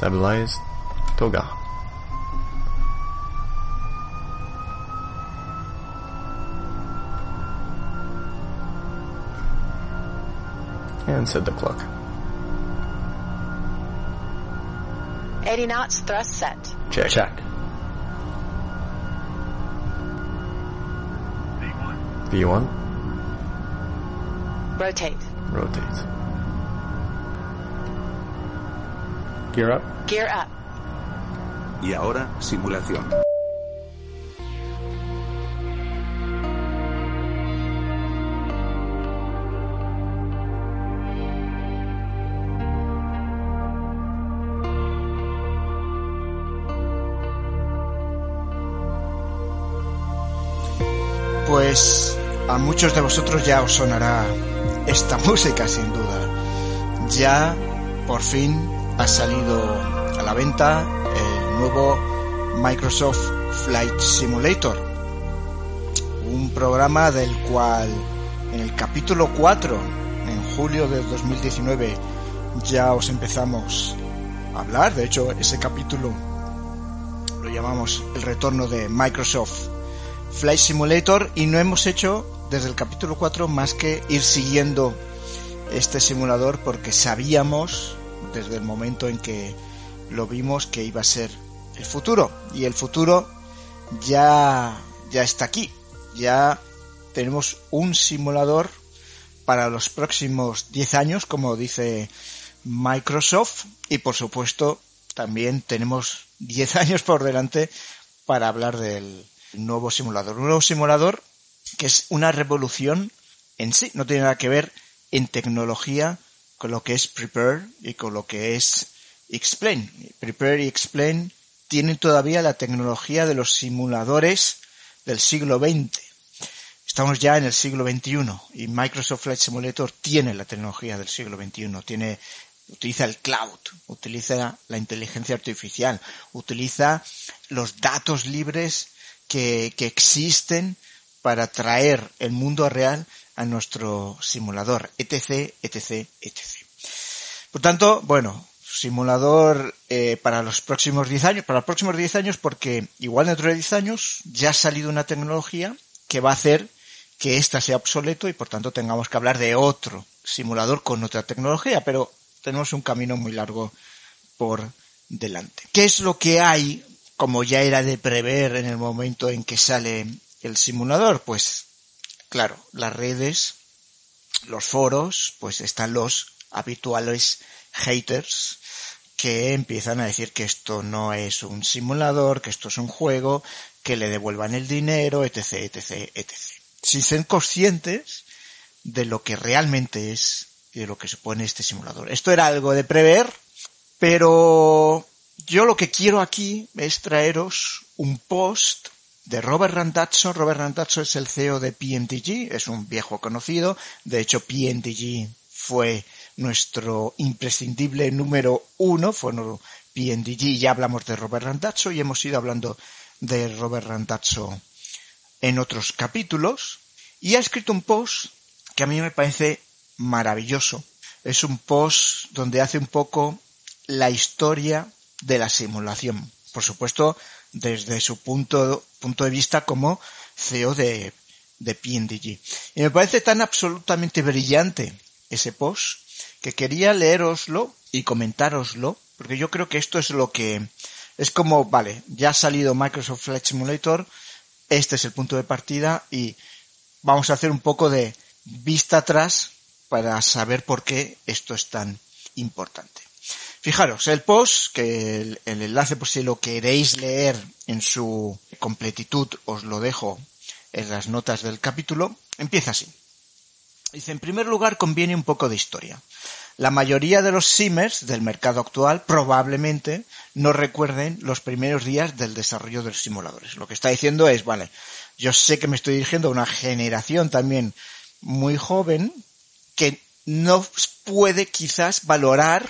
Stabilize Toga. And set the clock. 80 knots, thrust set. Check. Check. V one. V1. Rotate. Rotate. Gear up. Gear up. Y ahora, simulación. Pues a muchos de vosotros ya os sonará esta música sin duda. Ya por fin ha salido la venta el nuevo Microsoft Flight Simulator. Un programa del cual en el capítulo 4, en julio de 2019, ya os empezamos a hablar. De hecho, ese capítulo lo llamamos el retorno de Microsoft Flight Simulator y no hemos hecho desde el capítulo 4 más que ir siguiendo este simulador porque sabíamos desde el momento en que lo vimos que iba a ser el futuro. Y el futuro ya ya está aquí. Ya tenemos un simulador para los próximos 10 años como dice Microsoft. Y por supuesto también tenemos 10 años por delante para hablar del nuevo simulador. Un nuevo simulador que es una revolución en sí. No tiene nada que ver en tecnología con lo que es Prepare y con lo que es Explain. Prepare y Explain tienen todavía la tecnología de los simuladores del siglo XX. Estamos ya en el siglo XXI y Microsoft Flight Simulator tiene la tecnología del siglo XXI. Tiene, utiliza el cloud, utiliza la inteligencia artificial, utiliza los datos libres que, que existen para traer el mundo real a nuestro simulador, etc, etc, etc. Por tanto, bueno, simulador eh, para los próximos 10 años, para los próximos 10 años porque igual dentro de 10 años ya ha salido una tecnología que va a hacer que ésta sea obsoleto y por tanto tengamos que hablar de otro simulador con otra tecnología, pero tenemos un camino muy largo por delante. ¿Qué es lo que hay, como ya era de prever en el momento en que sale el simulador? Pues claro, las redes, los foros, pues están los habituales haters que empiezan a decir que esto no es un simulador, que esto es un juego, que le devuelvan el dinero, etc, etc, etc. Sin ser conscientes de lo que realmente es y de lo que supone este simulador. Esto era algo de prever, pero yo lo que quiero aquí es traeros un post de Robert Randazzo. Robert Randazzo es el CEO de PNTG, es un viejo conocido. De hecho, PNTG fue nuestro imprescindible número uno, fue PNDG, ya hablamos de Robert Randazzo y hemos ido hablando de Robert Randazzo en otros capítulos, y ha escrito un post que a mí me parece maravilloso. Es un post donde hace un poco la historia de la simulación. Por supuesto, desde su punto, punto de vista como CEO de, de PNDG. Y me parece tan absolutamente brillante ese post que quería leeroslo y comentároslo, porque yo creo que esto es lo que es como, vale, ya ha salido Microsoft Flight Simulator, este es el punto de partida y vamos a hacer un poco de vista atrás para saber por qué esto es tan importante. Fijaros, el post, que el, el enlace por si lo queréis leer en su completitud os lo dejo en las notas del capítulo, empieza así. Dice, en primer lugar conviene un poco de historia. La mayoría de los simmers del mercado actual probablemente no recuerden los primeros días del desarrollo de los simuladores. Lo que está diciendo es, vale, yo sé que me estoy dirigiendo a una generación también muy joven que no puede quizás valorar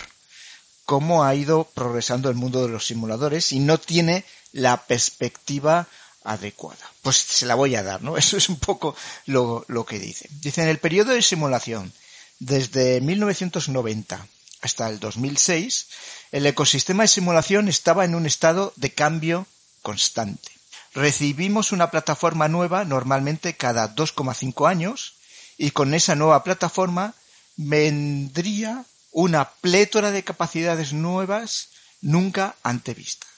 cómo ha ido progresando el mundo de los simuladores y no tiene la perspectiva adecuada. Pues se la voy a dar, ¿no? Eso es un poco lo, lo que dice. Dice, en el periodo de simulación, desde 1990 hasta el 2006, el ecosistema de simulación estaba en un estado de cambio constante. Recibimos una plataforma nueva normalmente cada 2,5 años y con esa nueva plataforma vendría una plétora de capacidades nuevas nunca antevistas.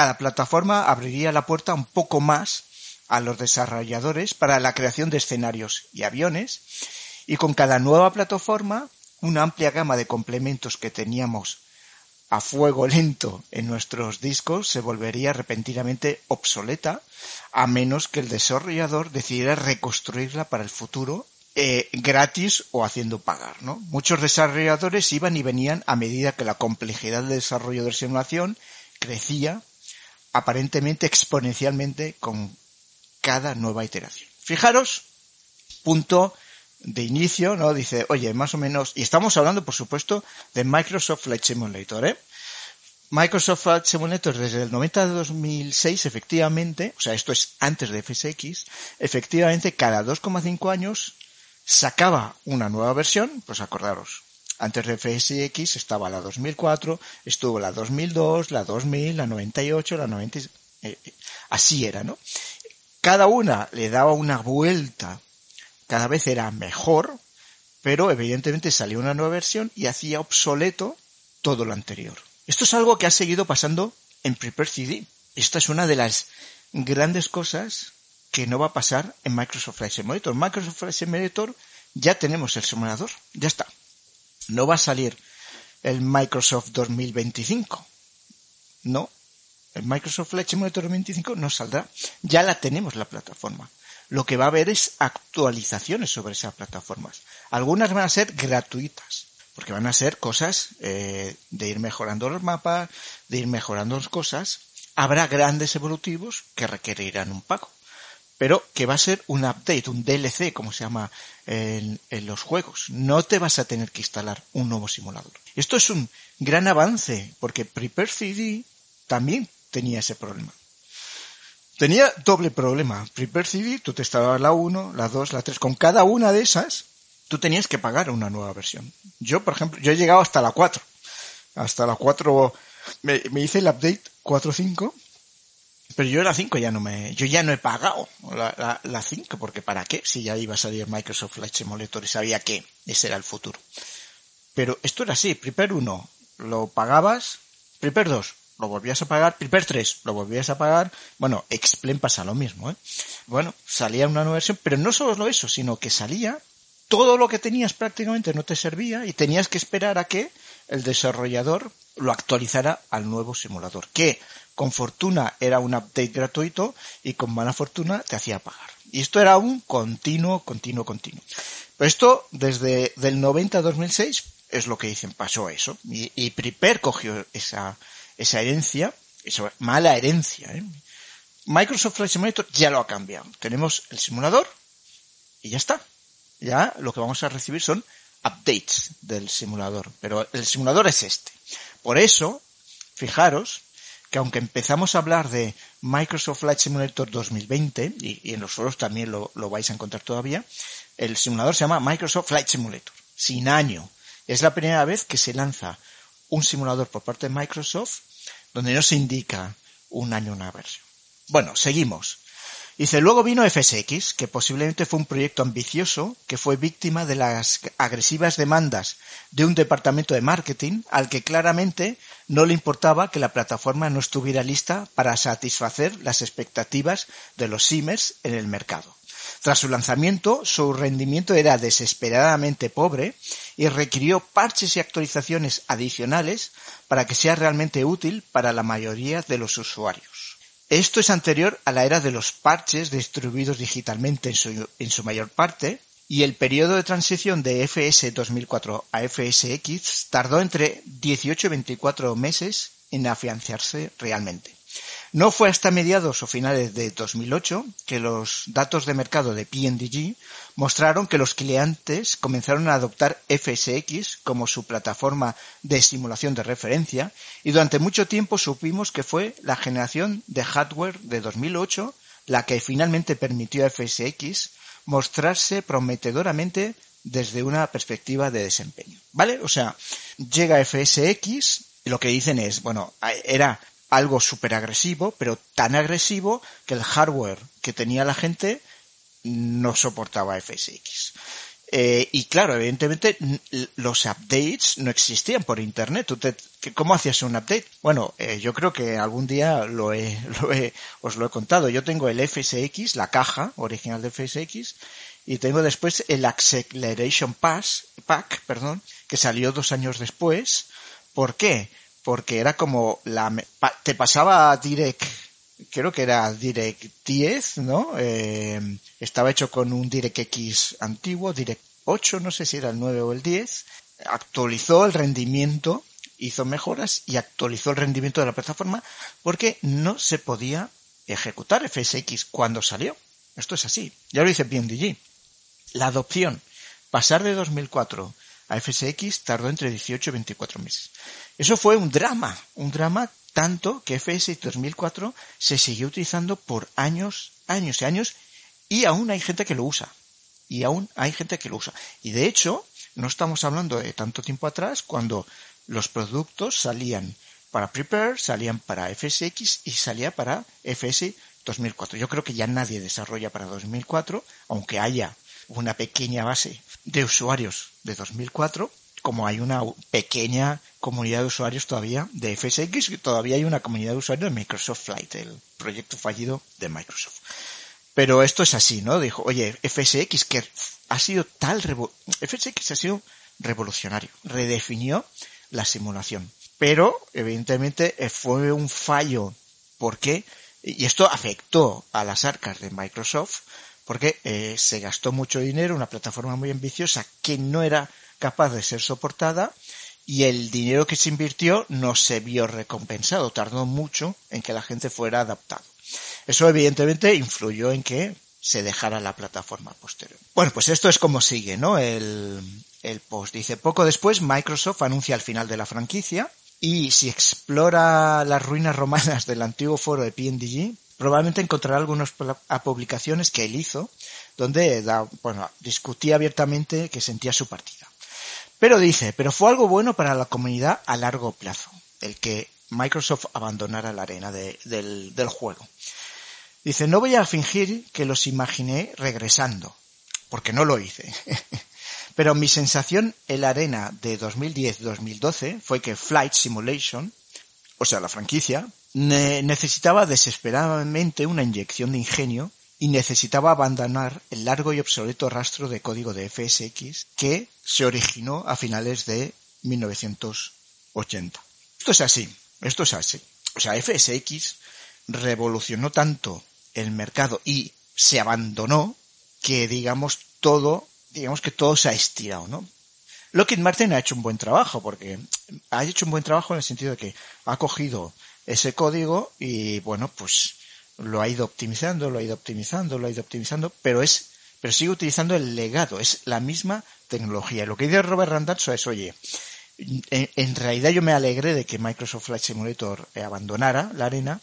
Cada plataforma abriría la puerta un poco más a los desarrolladores para la creación de escenarios y aviones y con cada nueva plataforma una amplia gama de complementos que teníamos a fuego lento en nuestros discos se volvería repentinamente obsoleta a menos que el desarrollador decidiera reconstruirla para el futuro eh, gratis o haciendo pagar. ¿no? Muchos desarrolladores iban y venían a medida que la complejidad del desarrollo de simulación crecía aparentemente exponencialmente con cada nueva iteración. Fijaros, punto de inicio, ¿no? Dice, oye, más o menos, y estamos hablando, por supuesto, de Microsoft Flight Simulator, ¿eh? Microsoft Flight Simulator desde el 90 de 2006, efectivamente, o sea, esto es antes de FSX, efectivamente, cada 2,5 años sacaba una nueva versión, pues acordaros, antes de FSX estaba la 2004, estuvo la 2002, la 2000, la 98, la 90, eh, eh, así era, ¿no? Cada una le daba una vuelta cada vez era mejor, pero evidentemente salió una nueva versión y hacía obsoleto todo lo anterior. Esto es algo que ha seguido pasando en Prepare CD. Esta es una de las grandes cosas que no va a pasar en Microsoft Flight Simulator. Microsoft Flight Simulator ya tenemos el simulador, ya está. No va a salir el Microsoft 2025. No, el Microsoft Flight Simulator 2025 no saldrá. Ya la tenemos la plataforma lo que va a haber es actualizaciones sobre esas plataformas. Algunas van a ser gratuitas, porque van a ser cosas eh, de ir mejorando los mapas, de ir mejorando las cosas. Habrá grandes evolutivos que requerirán un pago, pero que va a ser un update, un DLC, como se llama en, los juegos. No te vas a tener que instalar un nuevo simulador. Esto es un gran avance, porque Prepare CD también tenía ese problema. Tenía doble problema. Prepare CD, tú te instalabas la 1, la 2, la 3. Con cada una de esas, tú tenías que pagar una nueva versión. Yo, por ejemplo, yo he llegado hasta la 4. Hasta la 4, me, me hice el update 4.5, pero yo la 5 ya no me, yo ya no he pagado la, la, la 5, porque ¿para qué? Si ya iba a salir Microsoft Flight Simulator y sabía que ese era el futuro. Pero esto era así, Prepare 1 lo pagabas, Prepare 2 lo volvías a pagar, Prepare 3 lo volvías a pagar, bueno, Explain pasa lo mismo, ¿eh? Bueno, salía una nueva versión, pero no solo eso, sino que salía, todo lo que tenías prácticamente no te servía y tenías que esperar a que el desarrollador lo actualizara al nuevo simulador, que con fortuna era un update gratuito y con mala fortuna te hacía pagar. Y esto era un continuo, continuo, continuo. Pero esto desde del 90 a 2006 es lo que dicen, pasó eso. Y, y Prepare cogió esa, esa herencia, esa mala herencia. ¿eh? Microsoft Flight Simulator ya lo ha cambiado. Tenemos el simulador y ya está. Ya lo que vamos a recibir son updates del simulador. Pero el simulador es este. Por eso, fijaros que aunque empezamos a hablar de Microsoft Flight Simulator 2020, y, y en los foros también lo, lo, vais a encontrar todavía, el simulador se llama Microsoft Flight Simulator, sin año. Es la primera vez que se lanza un simulador por parte de Microsoft donde no se indica un año una versión. Bueno, seguimos. Dice, luego vino FSX, que posiblemente fue un proyecto ambicioso que fue víctima de las agresivas demandas de un departamento de marketing al que claramente no le importaba que la plataforma no estuviera lista para satisfacer las expectativas de los simers en el mercado. Tras su lanzamiento, su rendimiento era desesperadamente pobre y requirió parches y actualizaciones adicionales para que sea realmente útil para la mayoría de los usuarios. Esto es anterior a la era de los parches distribuidos digitalmente en su, mayor parte, y el periodo de transición de FS 2004 a FSX tardó entre 18 y 24 meses en afianzarse realmente. No fue hasta mediados o finales de 2008 que los datos de mercado de PNDG mostraron que los clientes comenzaron a adoptar FSX como su plataforma de simulación de referencia y durante mucho tiempo supimos que fue la generación de hardware de 2008 la que finalmente permitió a FSX mostrarse prometedoramente desde una perspectiva de desempeño. ¿Vale? O sea, llega FSX y lo que dicen es, bueno, era algo súper agresivo, pero tan agresivo que el hardware que tenía la gente no soportaba FSX. Eh, y claro, evidentemente los updates no existían por internet. ¿Tú ¿Cómo hacías un update? Bueno, eh, yo creo que algún día lo he, lo he, os lo he contado. Yo tengo el FSX, la caja original de FSX, y tengo después el Acceleration Pass, Pack, perdón, que salió dos años después. ¿Por qué? Porque era como la, te pasaba Direct creo que era Direct 10, ¿no? Eh, estaba hecho con un DirectX antiguo, Direct 8, no sé si era el 9 o el 10. Actualizó el rendimiento, hizo mejoras y actualizó el rendimiento de la plataforma porque no se podía ejecutar FSX cuando salió. Esto es así. Ya lo dice PNDG. La adopción, pasar de 2004 a FSX tardó entre 18 y 24 meses. Eso fue un drama, un drama tanto que FS 2004 se siguió utilizando por años, años y años, y aún hay gente que lo usa. Y aún hay gente que lo usa. Y de hecho, no estamos hablando de tanto tiempo atrás cuando los productos salían para Prepare, salían para FSX y salía para FS 2004. Yo creo que ya nadie desarrolla para 2004, aunque haya una pequeña base de usuarios de 2004, como hay una pequeña comunidad de usuarios todavía de FSX, y todavía hay una comunidad de usuarios de Microsoft Flight, el proyecto fallido de Microsoft. Pero esto es así, ¿no? Dijo, oye, FSX que ha sido tal FSX ha sido revolucionario, redefinió la simulación. Pero, evidentemente, eh, fue un fallo. ¿Por qué? Y esto afectó a las arcas de Microsoft porque eh, se gastó mucho dinero, una plataforma muy ambiciosa que no era capaz de ser soportada y el dinero que se invirtió no se vio recompensado, tardó mucho en que la gente fuera adaptado. Eso evidentemente influyó en que se dejara la plataforma posterior. Bueno, pues esto es como sigue, ¿no? El, post dice, poco después Microsoft anuncia el final de la franquicia y si explora las ruinas romanas del antiguo foro de PNDG, probablemente encontrará algunas publicaciones que él hizo donde da, bueno, discutía abiertamente que sentía su partida. Pero dice, pero fue algo bueno para la comunidad a largo plazo, el que Microsoft abandonara la arena del juego. Dice, no voy a fingir que los imaginé regresando, porque no lo hice. Pero mi sensación en la arena de 2010-2012 fue que Flight Simulation, o sea, la franquicia, necesitaba desesperadamente una inyección de ingenio y necesitaba abandonar el largo y obsoleto rastro de código de FSX que se originó a finales de 1980. Esto es así, esto es así. O sea, FSX revolucionó tanto el mercado y se abandonó que digamos todo, digamos que todo se ha estirado, ¿no? Lockheed Martin ha hecho un buen trabajo porque ha hecho un buen trabajo en el sentido de que ha cogido ese código y bueno, pues lo ha ido optimizando, lo ha ido optimizando, lo ha ido optimizando, pero es, pero sigue utilizando el legado, es la misma tecnología. Lo que dice Robert Randazzo es, oye, en, realidad yo me alegré de que Microsoft Flight Simulator abandonara la arena,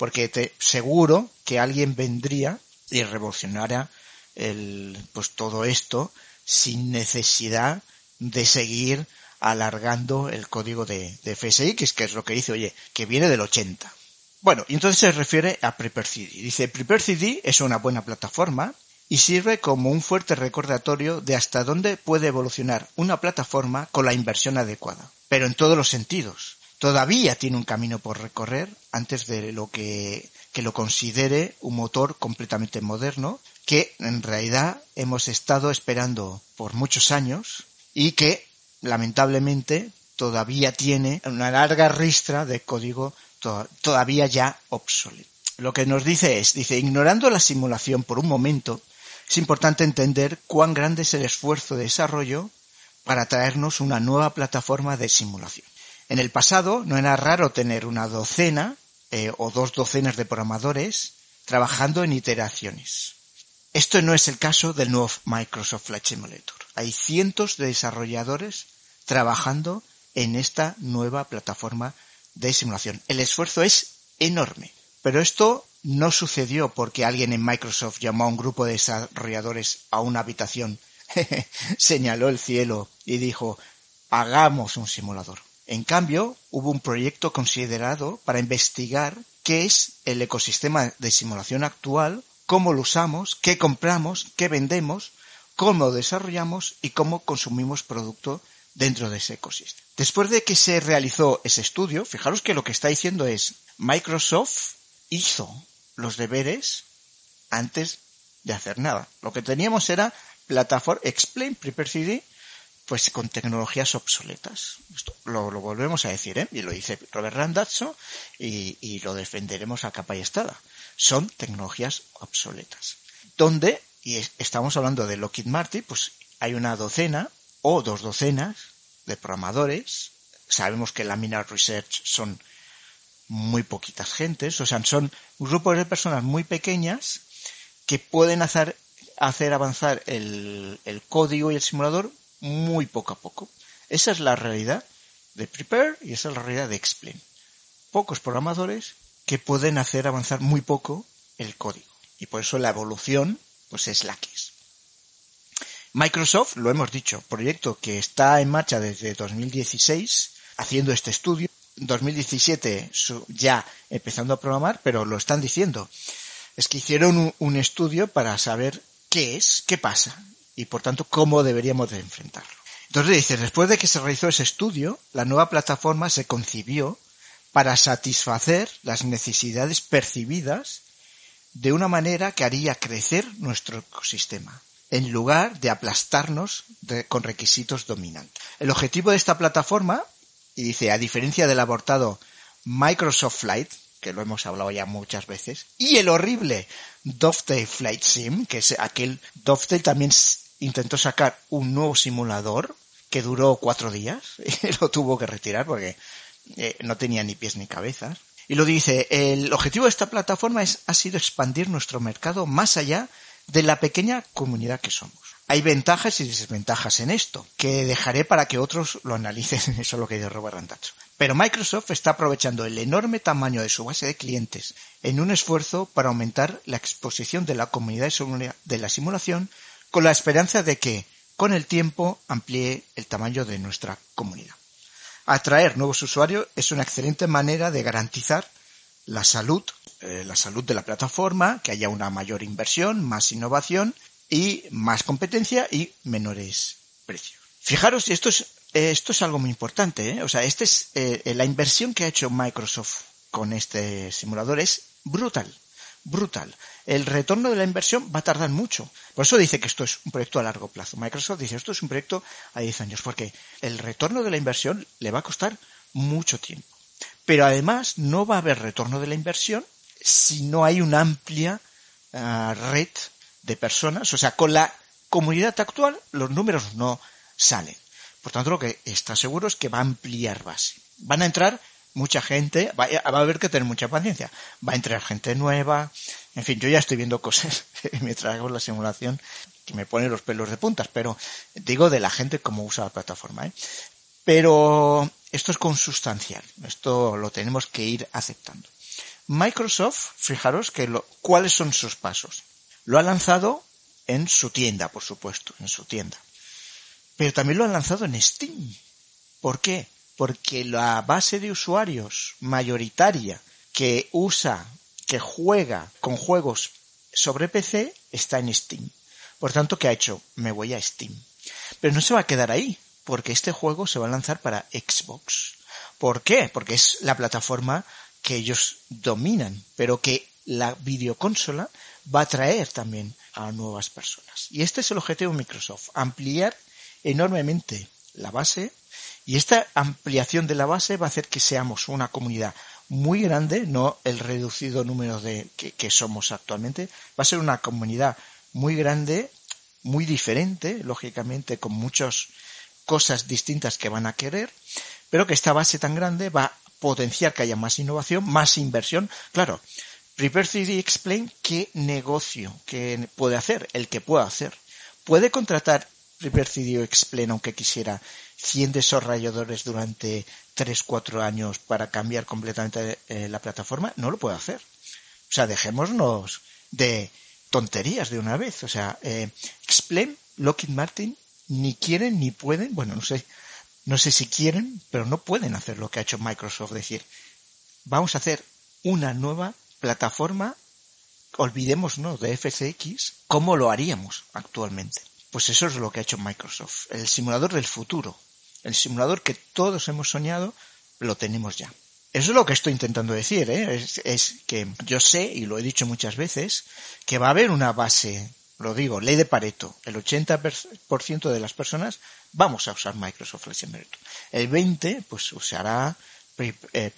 porque te seguro que alguien vendría y revolucionara el, pues todo esto sin necesidad de seguir alargando el código de, de FSX, que es lo que dice, oye, que viene del 80. Bueno, y entonces se refiere a PrepareCD. Dice, PrepareCD es una buena plataforma y sirve como un fuerte recordatorio de hasta dónde puede evolucionar una plataforma con la inversión adecuada. Pero en todos los sentidos. Todavía tiene un camino por recorrer antes de lo que, que lo considere un motor completamente moderno que en realidad hemos estado esperando por muchos años y que lamentablemente todavía tiene una larga ristra de código todavía ya obsoleto. Lo que nos dice es, dice, ignorando la simulación por un momento, es importante entender cuán grande es el esfuerzo de desarrollo para traernos una nueva plataforma de simulación. En el pasado no era raro tener una docena eh, o dos docenas de programadores trabajando en iteraciones. Esto no es el caso del nuevo Microsoft Flight Simulator. Hay cientos de desarrolladores trabajando en esta nueva plataforma de simulación. El esfuerzo es enorme. Pero esto no sucedió porque alguien en Microsoft llamó a un grupo de desarrolladores a una habitación señaló el cielo y dijo, hagamos un simulador. En cambio, hubo un proyecto considerado para investigar qué es el ecosistema de simulación actual, cómo lo usamos, qué compramos, qué vendemos, cómo desarrollamos y cómo consumimos producto dentro de ese ecosistema. Después de que se realizó ese estudio, fijaros que lo que está diciendo es Microsoft hizo los deberes antes de hacer nada. Lo que teníamos era plataforma Explain Prepare CD pues con tecnologías obsoletas. Esto lo, volvemos a decir, ¿eh? y lo dice Robert Randazzo y, y, lo defenderemos a capa y estada. Son tecnologías obsoletas. Donde, y es, estamos hablando de Lockheed Martin, pues hay una docena o dos docenas de programadores. Sabemos que la Mina Research son muy poquitas gentes, o sea, son grupos de personas muy pequeñas que pueden hacer, hacer avanzar el, el código y el simulador muy poco a poco. Esa es la realidad de Prepare y esa es la realidad de Explain. Pocos programadores que pueden hacer avanzar muy poco el código. Y por eso la evolución, pues es la que es. Microsoft, lo hemos dicho, proyecto que está en marcha desde 2016, haciendo este estudio. 2017 ya empezando a programar, pero lo están diciendo. Es que hicieron un, estudio para saber qué es, qué pasa, y por tanto cómo deberíamos de enfrentarlo. Entonces dice, después de que se realizó ese estudio, la nueva plataforma se concibió para satisfacer las necesidades percibidas de una manera que haría crecer nuestro ecosistema, en lugar de aplastarnos con requisitos dominantes. El objetivo de esta plataforma, y dice, a diferencia del abortado Microsoft Flight, que lo hemos hablado ya muchas veces, y el horrible Dovetail Flight Sim, que es aquel Dovetail también intentó sacar un nuevo simulador que duró cuatro días y lo tuvo que retirar porque eh, no tenía ni pies ni cabezas. Y lo dice, el objetivo de esta plataforma es, ha sido expandir nuestro mercado más allá de la pequeña comunidad que somos. Hay ventajas y desventajas en esto, que dejaré para que otros lo analicen, eso es lo que dice Robert Randazzo. Pero Microsoft está aprovechando el enorme tamaño de su base de clientes en un esfuerzo para aumentar la exposición de la comunidad de la simulación con la esperanza de que, con el tiempo, amplíe el tamaño de nuestra comunidad. Atraer nuevos usuarios es una excelente manera de garantizar la salud, eh, la salud de la plataforma, que haya una mayor inversión, más innovación y más competencia y menores precios. Fijaros, esto es, esto es algo muy importante, ¿eh? o sea, este es, eh, la inversión que ha hecho Microsoft con este simulador es brutal brutal. El retorno de la inversión va a tardar mucho. Por eso dice que esto es un proyecto a largo plazo. Microsoft dice esto es un proyecto a 10 años, porque el retorno de la inversión le va a costar mucho tiempo. Pero además no va a haber retorno de la inversión si no hay una amplia uh, red de personas. O sea, con la comunidad actual los números no salen. Por tanto, lo que está seguro es que va a ampliar base. Van a entrar mucha gente, va, va, a haber que tener mucha paciencia. Va a entrar gente nueva. En fin, yo ya estoy viendo cosas mientras hago la simulación que me ponen los pelos de puntas, pero digo de la gente como usa la plataforma. ¿eh? Pero esto es consustancial. Esto lo tenemos que ir aceptando. Microsoft, fijaros que lo, cuáles son sus pasos. Lo ha lanzado en su tienda, por supuesto, en su tienda. Pero también lo ha lanzado en Steam. ¿Por qué? Porque la base de usuarios mayoritaria que usa, que juega con juegos sobre PC está en Steam. Por tanto, ¿qué ha hecho? Me voy a Steam. Pero no se va a quedar ahí, porque este juego se va a lanzar para Xbox. ¿Por qué? Porque es la plataforma que ellos dominan, pero que la videoconsola va a atraer también a nuevas personas. Y este es el objetivo de Microsoft, ampliar enormemente la base y esta ampliación de la base va a hacer que seamos una comunidad muy grande, no el reducido número de que, somos actualmente, va a ser una comunidad muy grande, muy diferente, lógicamente, con muchas cosas distintas que van a querer, pero que esta base tan grande va a potenciar que haya más innovación, más inversión. Claro, Prepare 3D Explain qué negocio que puede hacer, el que pueda hacer. Puede contratar 3D Explain aunque quisiera 100 desarrolladores durante 3-4 años para cambiar completamente eh, la plataforma, no lo puede hacer. O sea, dejémonos de tonterías de una vez. O sea, eh, Explain Lockheed Martin ni quieren ni pueden, bueno, no sé, no sé si quieren, pero no pueden hacer lo que ha hecho Microsoft, decir, vamos a hacer una nueva plataforma, olvidémonos de FCX, ¿cómo lo haríamos actualmente? Pues eso es lo que ha hecho Microsoft, el simulador del futuro, el simulador que todos hemos soñado, lo tenemos ya. Eso es lo que estoy intentando decir, ¿eh? es, que yo sé, y lo he dicho muchas veces, que va a haber una base, lo digo, ley de Pareto, el 80% de las personas vamos a usar Microsoft Simulator. El 20% pues usará eh,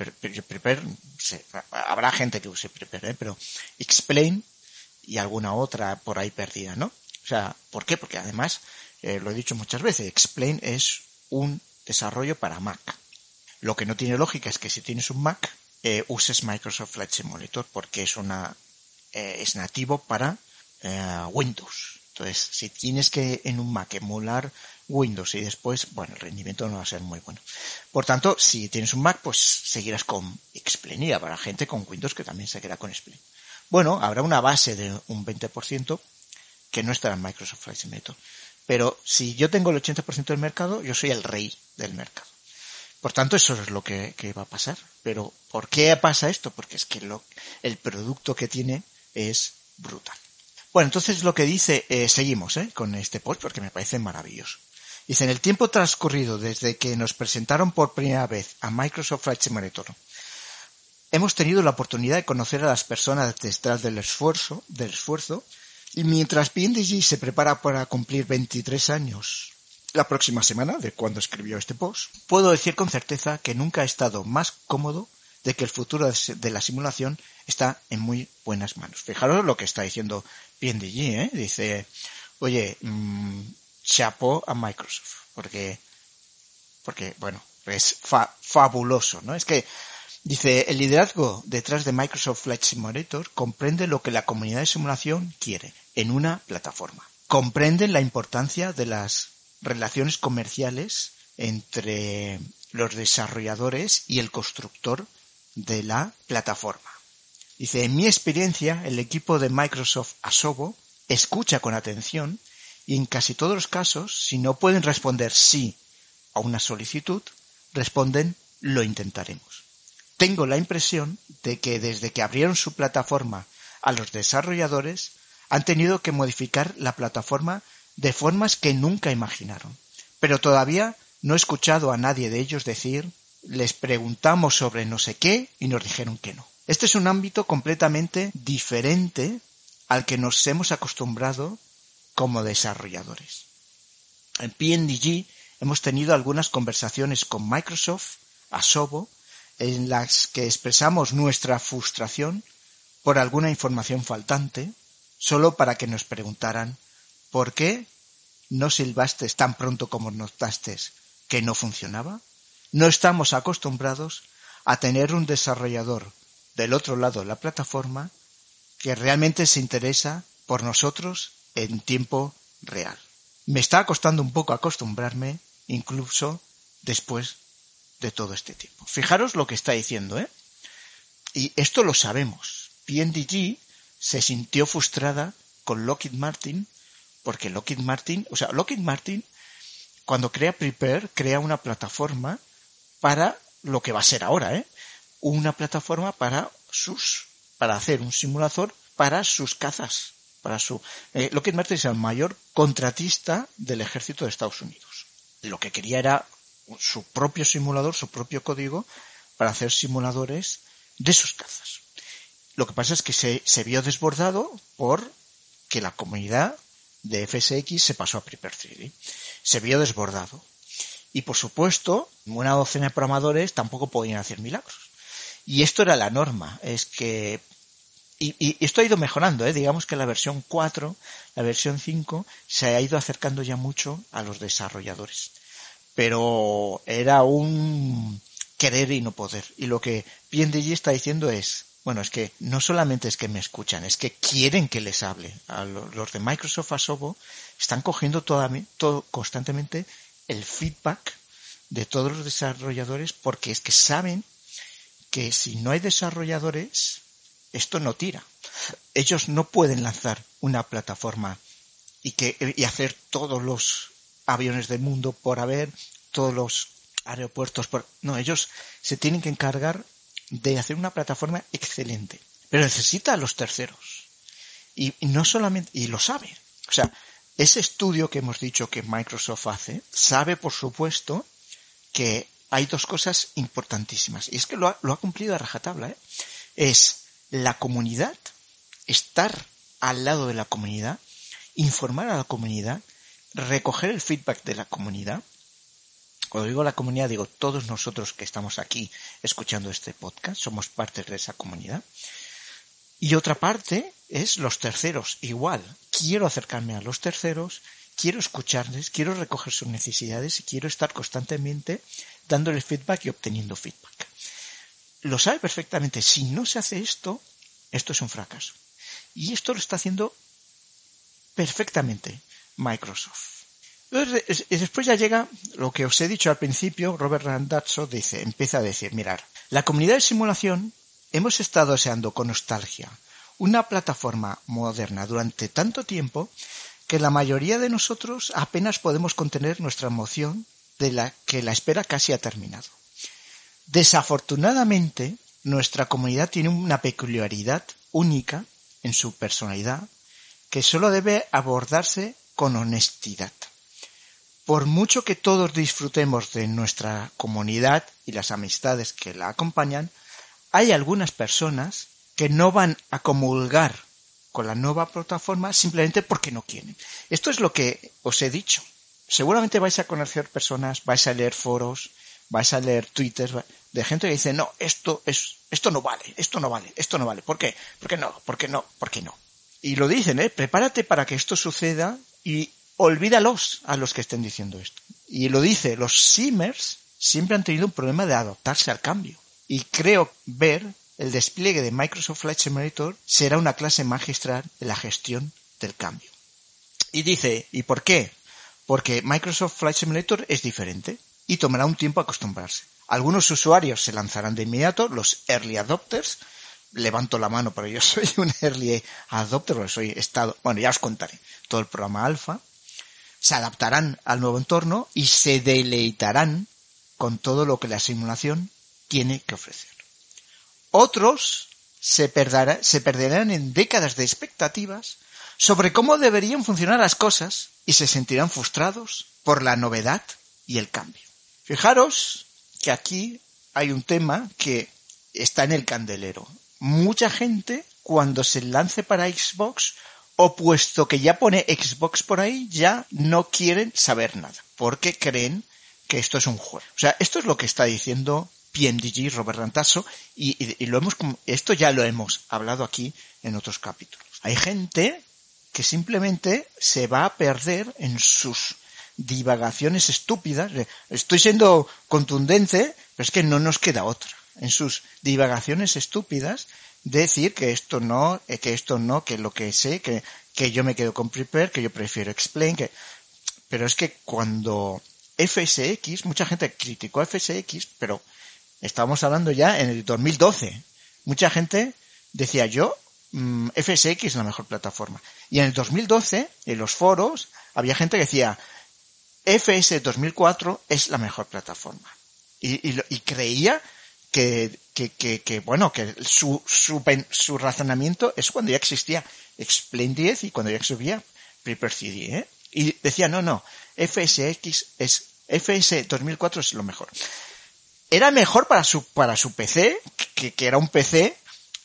habrá gente que use Prepare, ¿eh? pero Explain y alguna otra por ahí perdida, ¿no? O sea, ¿por qué? Porque además, eh, lo he dicho muchas veces, Explain es un desarrollo para Mac. Lo que no tiene lógica es que si tienes un Mac, eh, uses Microsoft Flight Simulator porque es una eh, es nativo para Windows. Entonces, si tienes que en un Mac emular Windows y después, bueno, el rendimiento no va a ser muy bueno. Por tanto, si tienes un Mac, pues seguirás con Explain y habrá gente con Windows que también se queda con Explain. Bueno, habrá una base de un 20% que no estará en Microsoft Flight Simulator. Pero si yo tengo el 80% del mercado, yo soy el rey del mercado. Por tanto, eso es lo que, que, va a pasar. Pero, ¿por qué pasa esto? Porque es que lo, el producto que tiene es brutal. Bueno, entonces lo que dice, eh, seguimos eh, con este post porque me parece maravilloso. Dice, en el tiempo transcurrido desde que nos presentaron por primera vez a Microsoft Flight Simulator, hemos tenido la oportunidad de conocer a las personas detrás del esfuerzo, del esfuerzo, y mientras PNDG se prepara para cumplir 23 años la próxima semana de cuando escribió este post, puedo decir con certeza que nunca he estado más cómodo de que el futuro de la simulación está en muy buenas manos. Fijaros lo que está diciendo PNDG, ¿eh? Dice, oye, mmm, chapo a Microsoft, porque, porque, bueno, es fa fabuloso, ¿no? Es que, dice, el liderazgo detrás de Microsoft Flight Simulator comprende lo que la comunidad de simulación quiere en una plataforma. Comprenden la importancia de las relaciones comerciales entre los desarrolladores y el constructor de la plataforma. Dice, en mi experiencia, el equipo de Microsoft Asobo escucha con atención y en casi todos los casos, si no pueden responder sí a una solicitud, responden lo intentaremos. Tengo la impresión de que desde que abrieron su plataforma a los desarrolladores, han tenido que modificar la plataforma de formas que nunca imaginaron. Pero todavía no he escuchado a nadie de ellos decir les preguntamos sobre no sé qué y nos dijeron que no. Este es un ámbito completamente diferente al que nos hemos acostumbrado como desarrolladores. En PNDG hemos tenido algunas conversaciones con Microsoft, Asobo, en las que expresamos nuestra frustración por alguna información faltante, solo para que nos preguntaran ¿por qué no silbaste tan pronto como notaste que no funcionaba? No estamos acostumbrados a tener un desarrollador del otro lado de la plataforma que realmente se interesa por nosotros en tiempo real. Me está costando un poco acostumbrarme, incluso después de todo este tiempo. Fijaros lo que está diciendo, ¿eh? Y esto lo sabemos. PNDG se sintió frustrada con Lockheed Martin porque Lockheed Martin, o sea, Lockheed Martin cuando crea Prepare crea una plataforma para lo que va a ser ahora, ¿eh? Una plataforma para sus para hacer un simulador para sus cazas para su eh, Lockheed Martin es el mayor contratista del ejército de Estados Unidos. Lo que quería era su propio simulador, su propio código para hacer simuladores de sus cazas. Lo que pasa es que se, se vio desbordado por que la comunidad de FSX se pasó a Prepare 3D. Se vio desbordado. Y por supuesto, una docena de programadores tampoco podían hacer milagros. Y esto era la norma, es que y, y, esto ha ido mejorando, ¿eh? digamos que la versión 4, la versión 5, se ha ido acercando ya mucho a los desarrolladores. Pero era un querer y no poder. Y lo que PNDG está diciendo es, bueno, es que no solamente es que me escuchan, es que quieren que les hable. A los de Microsoft Asobo están cogiendo todo, todo, constantemente el feedback de todos los desarrolladores porque es que saben que si no hay desarrolladores, esto no tira. Ellos no pueden lanzar una plataforma y que y hacer todos los aviones del mundo por haber, todos los aeropuertos por no, ellos se tienen que encargar de hacer una plataforma excelente, pero necesita a los terceros. Y, no solamente y lo sabe. O sea, ese estudio que hemos dicho que Microsoft hace, sabe por supuesto que hay dos cosas importantísimas. Y es que lo ha, lo ha cumplido a rajatabla. ¿eh? Es la comunidad, estar al lado de la comunidad, informar a la comunidad, recoger el feedback de la comunidad. Cuando digo la comunidad, digo todos nosotros que estamos aquí escuchando este podcast, somos parte de esa comunidad. Y otra parte es los terceros. Igual, quiero acercarme a los terceros, quiero escucharles, quiero recoger sus necesidades y quiero estar constantemente dándoles feedback y obteniendo feedback. Lo sabe perfectamente. Si no se hace esto, esto es un fracaso. Y esto lo está haciendo perfectamente Microsoft. Después ya llega lo que os he dicho al principio, Robert Randazzo dice, empieza a decir, mirar, la comunidad de simulación hemos estado deseando con nostalgia una plataforma moderna durante tanto tiempo que la mayoría de nosotros apenas podemos contener nuestra emoción de la que la espera casi ha terminado. Desafortunadamente, nuestra comunidad tiene una peculiaridad única en su personalidad que solo debe abordarse con honestidad. Por mucho que todos disfrutemos de nuestra comunidad y las amistades que la acompañan, hay algunas personas que no van a comulgar con la nueva plataforma simplemente porque no quieren. Esto es lo que os he dicho. Seguramente vais a conocer personas, vais a leer foros, vais a leer twitters de gente que dice, no, esto es, esto no vale, esto no vale, esto no vale. ¿Por qué? ¿Por qué no? ¿Por qué no? ¿Por qué no? Y lo dicen, ¿eh? Prepárate para que esto suceda y olvídalos a los que estén diciendo esto. Y lo dice, los simmers siempre han tenido un problema de adaptarse al cambio. Y creo ver el despliegue de Microsoft Flight Simulator será una clase magistral de la gestión del cambio. Y dice, ¿y por qué? Porque Microsoft Flight Simulator es diferente y tomará un tiempo acostumbrarse. Algunos usuarios se lanzarán de inmediato, los early adopters, levanto la mano, pero yo soy un early adopter, soy estado, bueno, ya os contaré, todo el programa alfa, se adaptarán al nuevo entorno y se deleitarán con todo lo que la simulación tiene que ofrecer. Otros se perderán en décadas de expectativas sobre cómo deberían funcionar las cosas y se sentirán frustrados por la novedad y el cambio. Fijaros que aquí hay un tema que está en el candelero. Mucha gente cuando se lance para Xbox o puesto que ya pone Xbox por ahí, ya no quieren saber nada, porque creen que esto es un juego. O sea, esto es lo que está diciendo PMDG, Robert Rantasso, y, y, lo hemos, esto ya lo hemos hablado aquí en otros capítulos. Hay gente que simplemente se va a perder en sus divagaciones estúpidas. Estoy siendo contundente, pero es que no nos queda otra. En sus divagaciones estúpidas, decir que esto no, eh, que esto no, que lo que sé, que, que yo me quedo con prepare, que yo prefiero explain, que, pero es que cuando FSX, mucha gente criticó FSX, pero estábamos hablando ya en el 2012. Mucha gente decía yo, mmm, FSX es la mejor plataforma. Y en el 2012, en los foros, había gente que decía, FS 2004 es la mejor plataforma. Y, y creía que, que, que, que, bueno, que su, su, su razonamiento es cuando ya existía Explain 10 y cuando ya existía Prepare CD, ¿eh? Y decía, no, no, FSX es, FS 2004 es lo mejor. Era mejor para su, para su PC, que, que era un PC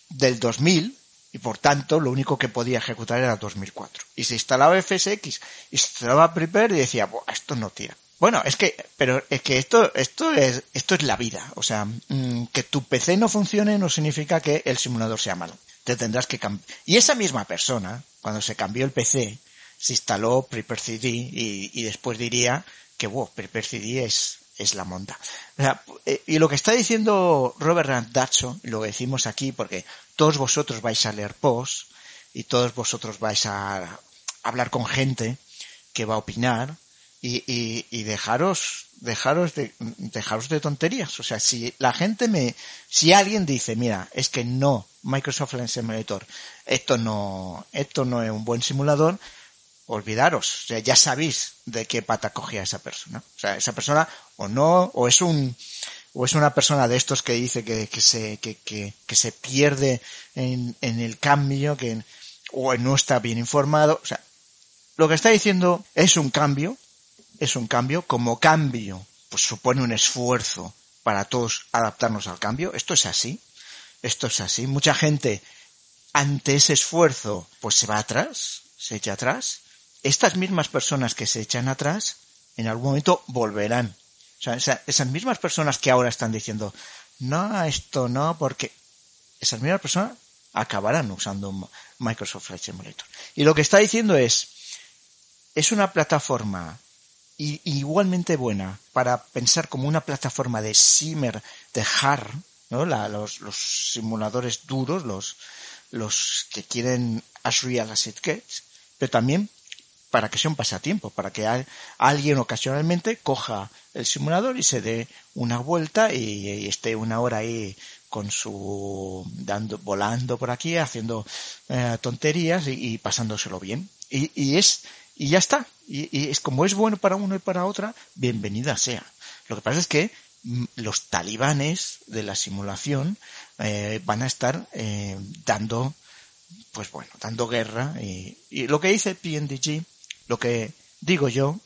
del 2000, y por tanto lo único que podía ejecutar era 2004. Y se instalaba FSX, instalaba Prepare y decía, esto no tira. Bueno, es que, pero es que esto, esto es, esto es la vida. O sea, mmm, que tu PC no funcione no significa que el simulador sea malo. Te tendrás que cambiar. Y esa misma persona, cuando se cambió el PC, se instaló Prepare CD y, después diría que, wow, Prepare CD es, es la monta. O sea, y lo que está diciendo Robert Randazzo, lo decimos aquí, porque todos vosotros vais a leer posts y todos vosotros vais a hablar con gente que va a opinar y, y, dejaros, dejaros de, dejaros de tonterías. O sea, si la gente me, si alguien dice, mira, es que no, Microsoft Flight Simulator, esto no, esto no es un buen simulador, olvidaros, o sea, ya sabéis de qué pata cogía esa persona. O sea, esa persona o no, o es un, o es una persona de estos que dice que, que se, que, que se pierde en, en el cambio, que, o no está bien informado. O sea, lo que está diciendo es un cambio, es un cambio, como cambio, pues supone un esfuerzo para todos adaptarnos al cambio. Esto es así, esto es así. Mucha gente ante ese esfuerzo, pues se va atrás, se echa atrás. Estas mismas personas que se echan atrás, en algún momento volverán. O sea, esa- esas mismas personas que ahora están diciendo, no, esto no, porque esas mismas personas acabarán usando Microsoft Flight Simulator. Y lo que está diciendo es, es una plataforma i- igualmente buena para pensar como una plataforma de simmer, de HAR, ¿no? La- los, los simuladores duros, los, los que quieren as real as it gets, pero también para que sea un pasatiempo, para que alguien ocasionalmente coja el simulador y se dé una vuelta y, y esté una hora ahí con su dando volando por aquí haciendo eh, tonterías y, y pasándoselo bien y, y es y ya está. Y, es como es bueno para uno y para otra bienvenida sea. Lo que pasa es que mm, los talibanes de la simulación eh, van a estar eh, dando pues bueno, dando guerra y, y lo que dice PNDG, lo que digo yo,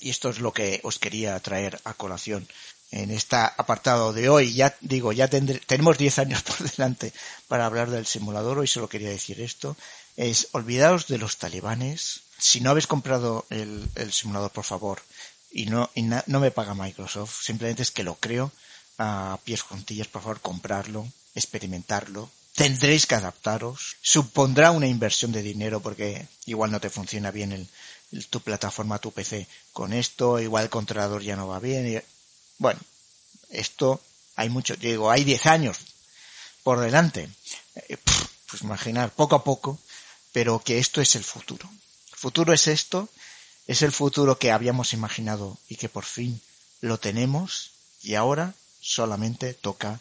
y esto es lo que os quería traer a colación en este apartado de hoy, ya digo, ya tendré- tenemos 10 años por delante para hablar del simulador, hoy solo quería decir esto, es olvidaos de los talibanes, si no habéis comprado el, el simulador, por favor, y no, y na- no me paga Microsoft, simplemente es que lo creo a pies juntillas, por favor, comprarlo, experimentarlo. Tendréis que adaptaros. Supondrá una inversión de dinero porque igual no te funciona bien el, el- tu plataforma, tu PC con esto, igual el controlador ya no va bien. y- bueno, esto hay mucho, digo, hay 10 años por delante. Eh, Pues imaginar, poco a poco, pero que esto es el futuro. Futuro es esto, es el futuro que habíamos imaginado y que por fin lo tenemos y ahora solamente toca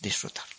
disfrutarlo.